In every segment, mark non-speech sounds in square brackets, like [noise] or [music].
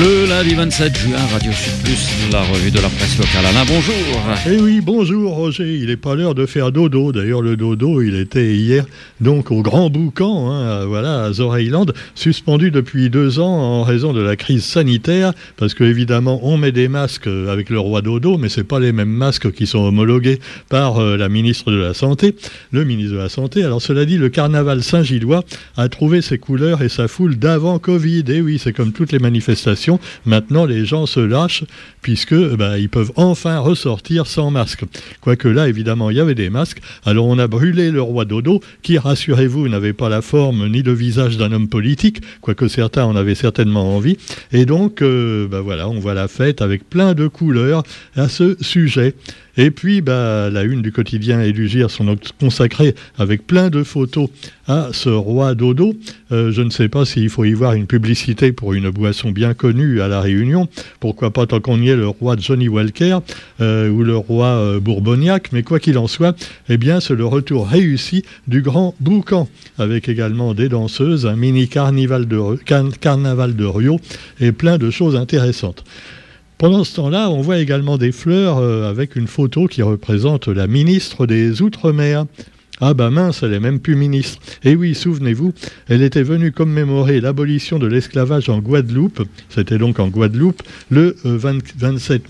Le lundi 27 juin, Radio Sud la revue de la presse locale. Alain, bonjour. Eh oui, bonjour Roger. Il n'est pas l'heure de faire dodo. D'ailleurs, le dodo, il était hier donc au Grand Boucan, hein, voilà, à Zoreiland, suspendu depuis deux ans en raison de la crise sanitaire, parce que évidemment, on met des masques avec le roi dodo, mais c'est pas les mêmes masques qui sont homologués par euh, la ministre de la Santé, le ministre de la Santé. Alors cela dit, le carnaval Saint-Gillois a trouvé ses couleurs et sa foule d'avant Covid. Et oui, c'est comme toutes les manifestations Maintenant, les gens se lâchent puisque bah, ils peuvent enfin ressortir sans masque. Quoique là, évidemment, il y avait des masques. Alors on a brûlé le roi Dodo, qui, rassurez-vous, n'avait pas la forme ni le visage d'un homme politique, quoique certains en avaient certainement envie. Et donc, euh, bah, voilà, on voit la fête avec plein de couleurs à ce sujet. Et puis, bah, la une du quotidien et du GIR sont consacrées avec plein de photos à ce roi dodo. Euh, je ne sais pas s'il faut y voir une publicité pour une boisson bien connue à La Réunion. Pourquoi pas tant qu'on y est le roi Johnny Walker euh, ou le roi euh. Mais quoi qu'il en soit, eh bien, c'est le retour réussi du grand boucan avec également des danseuses, un mini carnaval de Rio et plein de choses intéressantes. Pendant ce temps-là, on voit également des fleurs euh, avec une photo qui représente la ministre des Outre-mer. Ah bah mince, elle est même plus ministre. Et eh oui, souvenez-vous, elle était venue commémorer l'abolition de l'esclavage en Guadeloupe, c'était donc en Guadeloupe, le 27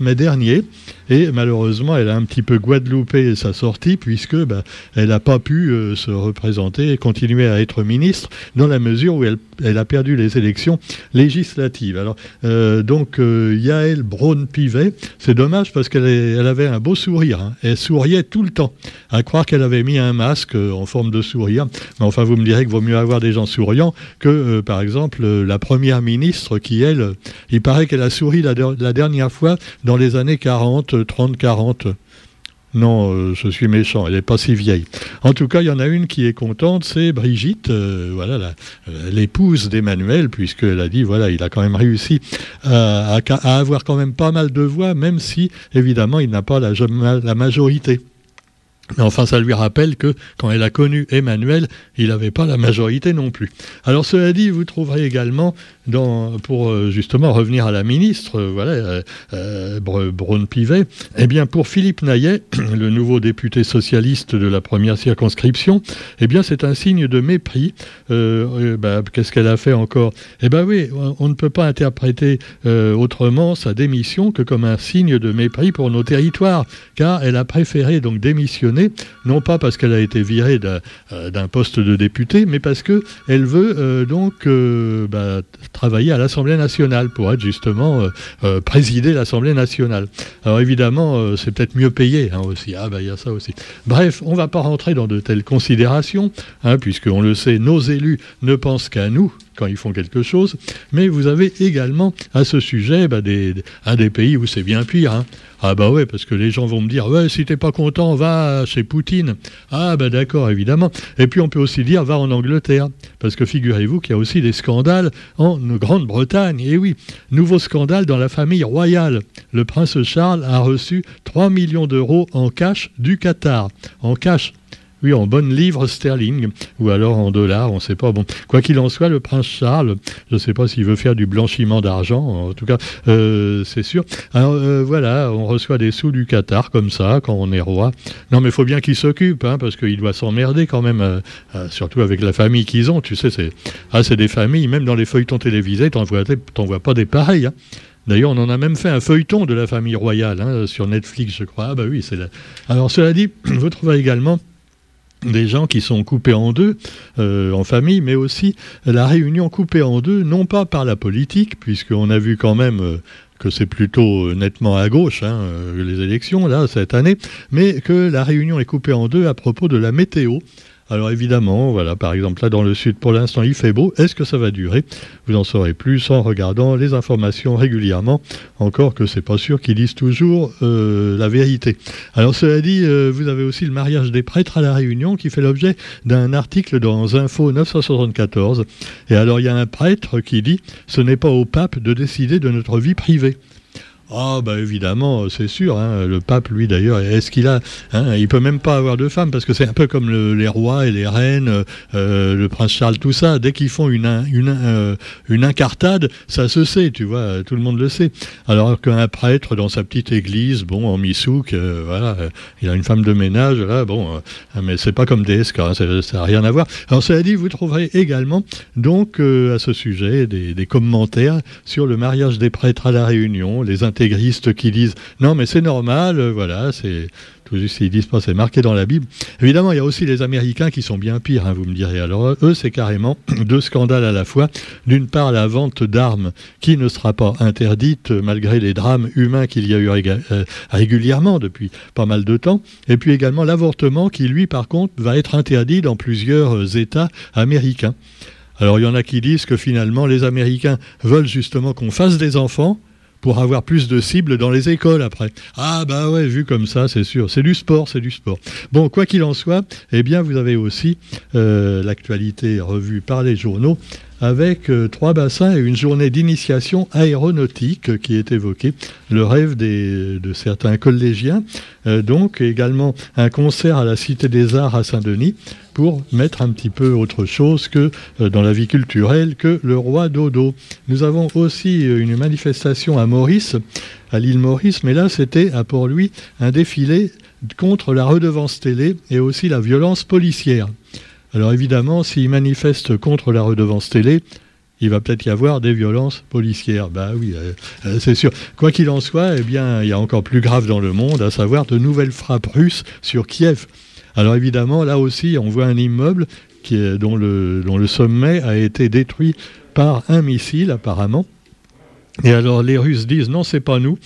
euh, mai dernier. Et malheureusement, elle a un petit peu guadeloupé sa sortie, puisque bah, elle n'a pas pu euh, se représenter et continuer à être ministre, dans la mesure où elle, a perdu les élections législatives. Alors, euh, donc, Yael Braun-Pivet, c'est dommage parce qu'elle elle avait un beau sourire. Hein. Elle souriait tout le temps, à croire qu'elle avait mis un masque en forme de sourire. Enfin, vous me direz qu'il vaut mieux avoir des gens souriants que, euh, par exemple, euh, la première ministre qui, elle, il paraît qu'elle a souri la, dernière fois dans les années 40, 30, 40. Non, euh, je suis méchant, elle n'est pas si vieille. En tout cas, il y en a une qui est contente, c'est Brigitte, voilà, l'épouse d'Emmanuel, puisqu'elle a dit, voilà, il a quand même réussi à, avoir quand même pas mal de voix, même si, évidemment, il n'a pas la majorité. Mais enfin, ça lui rappelle que quand elle a connu Emmanuel, il n'avait pas la majorité non plus. Alors cela dit, vous trouverez également, pour euh, justement revenir à la ministre, euh, voilà, euh, euh Braun-Pivet, eh bien pour Philippe Naillet, [clears throat] le nouveau député socialiste de la première circonscription, eh bien c'est un signe de mépris. Bah, qu'est-ce qu'elle a fait encore? Eh bien oui, on ne peut pas interpréter autrement sa démission que comme un signe de mépris pour nos territoires, car elle a préféré donc démissionner non pas parce qu'elle a été virée euh, d'un poste de député, mais parce qu'elle veut euh, donc euh, bah, travailler à l'Assemblée nationale pour être justement présider l'Assemblée nationale. Alors évidemment, c'est peut-être mieux payé hein, aussi. Ah bah il y a ça aussi. Bref, on ne va pas rentrer dans de telles considérations, hein, puisqu'on le sait, nos élus ne pensent qu'à nous quand ils font quelque chose, mais vous avez également à ce sujet bah, des, un des pays où c'est bien pire. Hein. Ah bah ouais, parce que les gens vont me dire, ouais, si t'es pas content, va chez Poutine. Ah bah d'accord, évidemment. Et puis on peut aussi dire, va en Angleterre. Parce que figurez-vous qu'il y a aussi des scandales en Grande-Bretagne. Et oui, nouveau scandale dans la famille royale. Le prince Charles a reçu 3 millions d'euros en cash du Qatar. En cash, oui, en bonne livre sterling, ou alors en dollars, on ne sait pas. Bon, quoi qu'il en soit, le prince Charles, je ne sais pas s'il veut faire du blanchiment d'argent, en tout cas, euh, c'est sûr. Alors euh, voilà, on reçoit des sous du Qatar comme ça, quand on est roi. Non, mais il faut bien qu'il s'occupe, hein, parce qu'il doit s'emmerder quand même, euh, surtout avec la famille qu'ils ont. Tu sais, c'est ah, des familles, même dans les feuilletons télévisés, t'en vois, vois pas des pareils. Hein. D'ailleurs, on en a même fait un feuilleton de la famille royale hein, sur Netflix, je crois. Ah bah oui, c'est là. Alors cela dit, [clears throat] vous trouvez également des gens qui sont coupés en deux euh, en famille, mais aussi la réunion coupée en deux, non pas par la politique, puisqu'on a vu quand même euh, que c'est plutôt euh, nettement à gauche, hein, les élections, là, cette année, mais que la réunion est coupée en deux à propos de la météo. Alors évidemment, voilà, par exemple là dans le sud, pour l'instant il fait beau. Est-ce que ça va durer? Vous en saurez plus en regardant les informations régulièrement. Encore que c'est pas sûr qu'ils disent toujours euh, la vérité. Alors cela dit, euh, vous avez aussi le mariage des prêtres à la Réunion qui fait l'objet d'un article dans Info 974. Et alors il y a un prêtre qui dit ce n'est pas au pape de décider de notre vie privée. Ah bah évidemment, c'est sûr. Hein, le pape, lui d'ailleurs, est-ce qu'il a hein, Il peut même pas avoir de femme parce que c'est un peu comme les rois et les reines, euh, le prince Charles, tout ça. Dès qu'ils font une une, euh, une incartade, ça se sait, tu vois, tout le monde le sait. Alors qu'un prêtre dans sa petite église, bon, en misouk, euh, voilà, il a une femme de ménage, là, bon, mais c'est pas comme des hein, ça n'a rien à voir. Alors cela dit, vous trouverez également donc à ce sujet des, des, commentaires sur le mariage des prêtres à la Réunion, les intégristes qui disent non mais c'est normal, euh, voilà, c'est juste ils disent pas c'est marqué dans la Bible. Évidemment, il y a aussi les Américains qui sont bien pires, hein, vous me direz. Alors eux, c'est carrément [clears throat] deux scandales à la fois. D'une part, la vente d'armes qui ne sera pas interdite malgré les drames humains qu'il y a eu euh, régulièrement depuis pas mal de temps. Et puis également l'avortement qui, lui, par contre, va être interdit dans plusieurs euh, États américains. Alors il y en a qui disent que finalement les Américains veulent justement qu'on fasse des enfants pour avoir plus de cibles dans les écoles après. Ah bah ouais, vu comme ça, c'est sûr. C'est du sport, c'est du sport. Bon, quoi qu'il en soit, eh bien vous avez aussi euh, l'actualité revue par les journaux avec euh, trois bassins et une journée d'initiation aéronautique qui est évoquée, le rêve de certains collégiens. Euh, donc également un concert à la Cité des Arts à Saint-Denis pour mettre un petit peu autre chose que euh, dans la vie culturelle que le roi Dodo. Nous avons aussi une manifestation à Maurice, à l'île Maurice, mais là c'était pour lui un défilé contre la redevance télé et aussi la violence policière. Alors évidemment, s'il manifeste contre la redevance télé, il va peut-être y avoir des violences policières. Bah oui, euh, euh, c'est sûr. Quoi qu'il en soit, eh bien, il y a encore plus grave dans le monde, à savoir de nouvelles frappes russes sur Kiev. Alors évidemment, là aussi, on voit un immeuble dont, le, sommet a été détruit par un missile, apparemment. Et alors les Russes disent non, c'est pas nous,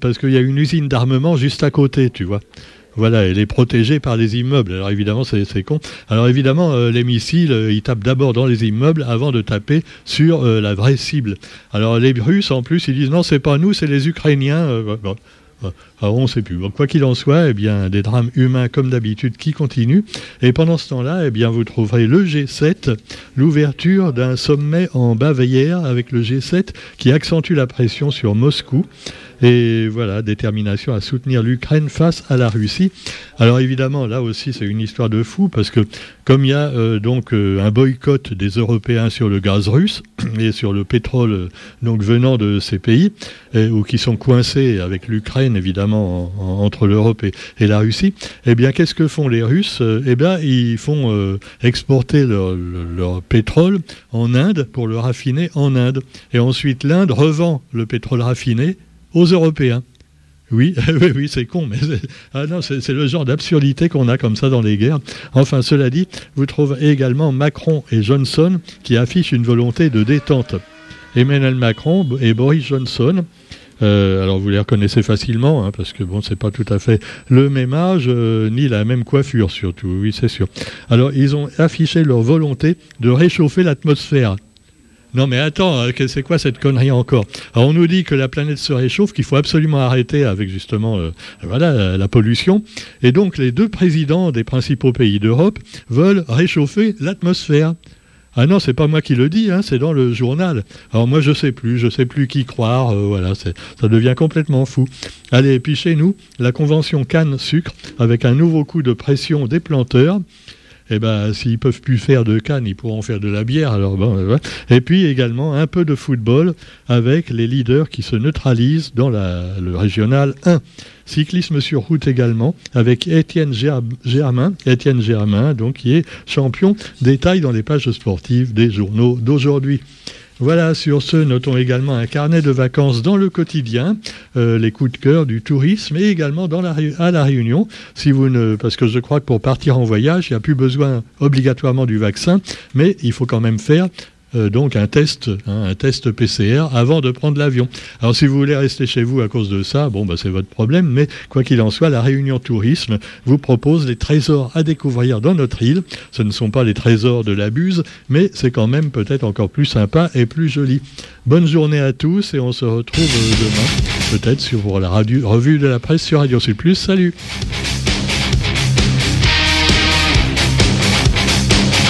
parce qu'il y a une usine d'armement juste à côté, tu vois. Voilà, elle est protégée par les immeubles. Alors évidemment, c'est con. Alors évidemment, euh, les missiles, euh, ils tapent d'abord dans les immeubles avant de taper sur euh, la vraie cible. Alors les Russes, en plus, ils disent non, c'est pas nous, c'est les Ukrainiens. Alors on ne sait plus. quoi qu'il en soit, eh bien, des drames humains comme d'habitude qui continuent. Et pendant ce temps-là, eh bien, vous trouverez le G7, l'ouverture d'un sommet en Bavière avec le G7 qui accentue la pression sur Moscou. Et voilà, détermination à soutenir l'Ukraine face à la Russie. Alors évidemment, là aussi, c'est une histoire de fou parce que comme il y a euh, donc euh, un boycott des Européens sur le gaz russe [clears throat] et sur le pétrole donc venant de ces pays ou qui sont coincés avec l'Ukraine évidemment entre l'Europe et, la Russie, eh bien qu'est-ce que font les Russes Eh bien ils font euh, exporter leur, pétrole en Inde pour le raffiner en Inde et ensuite l'Inde revend le pétrole raffiné aux Européens. Oui, [laughs] oui, oui, c'est con, mais ah c'est le genre d'absurdité qu'on a comme ça dans les guerres. Enfin, cela dit, vous trouvez également Macron et Johnson qui affichent une volonté de détente. Emmanuel Macron et Boris Johnson. Euh, alors vous les reconnaissez facilement, hein, parce que bon, c'est pas tout à fait le même âge, euh, ni la même coiffure surtout, oui c'est sûr. Alors ils ont affiché leur volonté de réchauffer l'atmosphère. Non mais attends, euh, c'est quoi cette connerie encore Alors on nous dit que la planète se réchauffe, qu'il faut absolument arrêter avec justement euh, la pollution. Et donc les deux présidents des principaux pays d'Europe veulent réchauffer l'atmosphère. Ah non, c'est pas moi qui le dis, hein, c'est dans le journal. Alors moi je sais plus, je sais plus qui croire, euh, voilà, ça devient complètement fou. Allez, et puis chez nous, la convention Cannes Sucre, avec un nouveau coup de pression des planteurs, eh ben, s'ils peuvent plus faire de canne, ils pourront faire de la bière. Alors bon, Et puis également un peu de football avec les leaders qui se neutralisent dans le régional 1. Cyclisme sur route également avec Étienne Germain, Étienne Germain, donc qui est champion détail dans les pages sportives des journaux d'aujourd'hui. Voilà, sur ce, notons également un carnet de vacances dans le quotidien, euh, les coups de cœur du tourisme et également à la Réunion. Parce que je crois que pour partir en voyage, il n'y a plus besoin obligatoirement du vaccin, mais il faut quand même faire euh, donc un test, hein, un test PCR avant de prendre l'avion. Alors si vous voulez rester chez vous à cause de ça, bon bah c'est votre problème, mais quoi qu'il en soit, la Réunion Tourisme vous propose des trésors à découvrir dans notre île. Ce ne sont pas les trésors de la buse, mais c'est quand même peut-être encore plus sympa et plus joli. Bonne journée à tous et on se retrouve demain, peut-être sur la revue de la presse sur Radio Plus. Salut